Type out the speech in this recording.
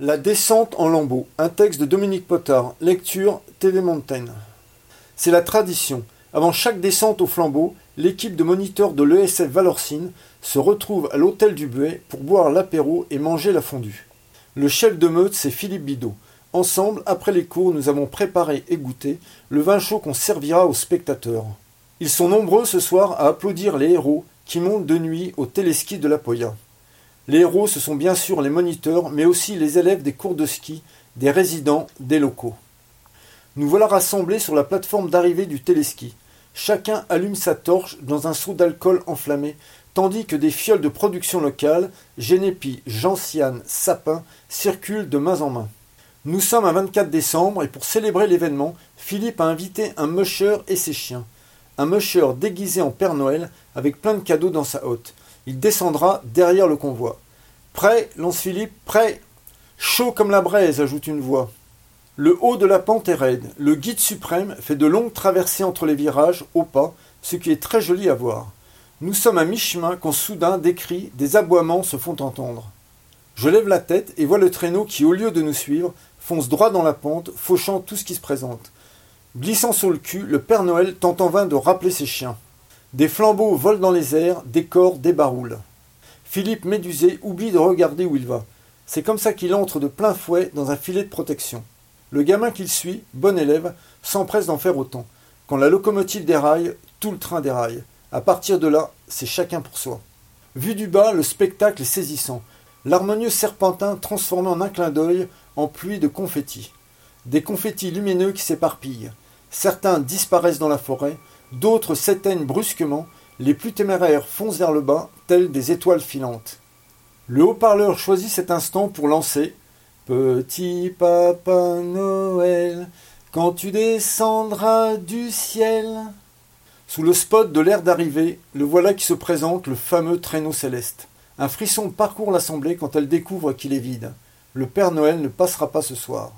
La descente en lambeaux, un texte de Dominique Potard, lecture TV. C'est la tradition. Avant chaque descente au flambeau, l'équipe de moniteurs de l'ESF Valorcine se retrouve à l'hôtel du Buet pour boire l'apéro et manger la fondue. Le chef de meute, c'est Philippe Bidot. Ensemble, après les cours, nous avons préparé et goûté le vin chaud qu'on servira aux spectateurs. Ils sont nombreux ce soir à applaudir les héros qui montent de nuit au téléski de la Poya. Les héros, ce sont bien sûr les moniteurs, mais aussi les élèves des cours de ski, des résidents, des locaux. Nous voilà rassemblés sur la plateforme d'arrivée du téléski. Chacun allume sa torche dans un seau d'alcool enflammé, tandis que des fioles de production locale, génépi, gentiane, sapin, circulent de main en main. Nous sommes un 24 décembre et pour célébrer l'événement, Philippe a invité un musher et ses chiens. Un musher déguisé en Père Noël avec plein de cadeaux dans sa hotte. Il descendra derrière le convoi. Prêt lance Philippe, prêt Chaud comme la braise, ajoute une voix. Le haut de la pente est raide. Le guide suprême fait de longues traversées entre les virages, au pas, ce qui est très joli à voir. Nous sommes à mi-chemin quand soudain des cris, des aboiements se font entendre. Je lève la tête et vois le traîneau qui, au lieu de nous suivre, fonce droit dans la pente, fauchant tout ce qui se présente. Glissant sur le cul, le Père Noël tente en vain de rappeler ses chiens. Des flambeaux volent dans les airs, des corps débaroulent. Philippe médusé oublie de regarder où il va. C'est comme ça qu'il entre de plein fouet dans un filet de protection. Le gamin qu'il suit, bon élève, s'empresse d'en faire autant. Quand la locomotive déraille, tout le train déraille. À partir de là, c'est chacun pour soi. Vu du bas, le spectacle est saisissant. L'harmonieux serpentin transformé en un clin d'œil en pluie de confettis. Des confettis lumineux qui s'éparpillent. Certains disparaissent dans la forêt, D'autres s'éteignent brusquement, les plus téméraires foncent vers le bas, tels des étoiles filantes. Le haut-parleur choisit cet instant pour lancer Petit Papa Noël, quand tu descendras du ciel? Sous le spot de l'air d'arrivée, le voilà qui se présente, le fameux traîneau céleste. Un frisson parcourt l'assemblée quand elle découvre qu'il est vide. Le Père Noël ne passera pas ce soir.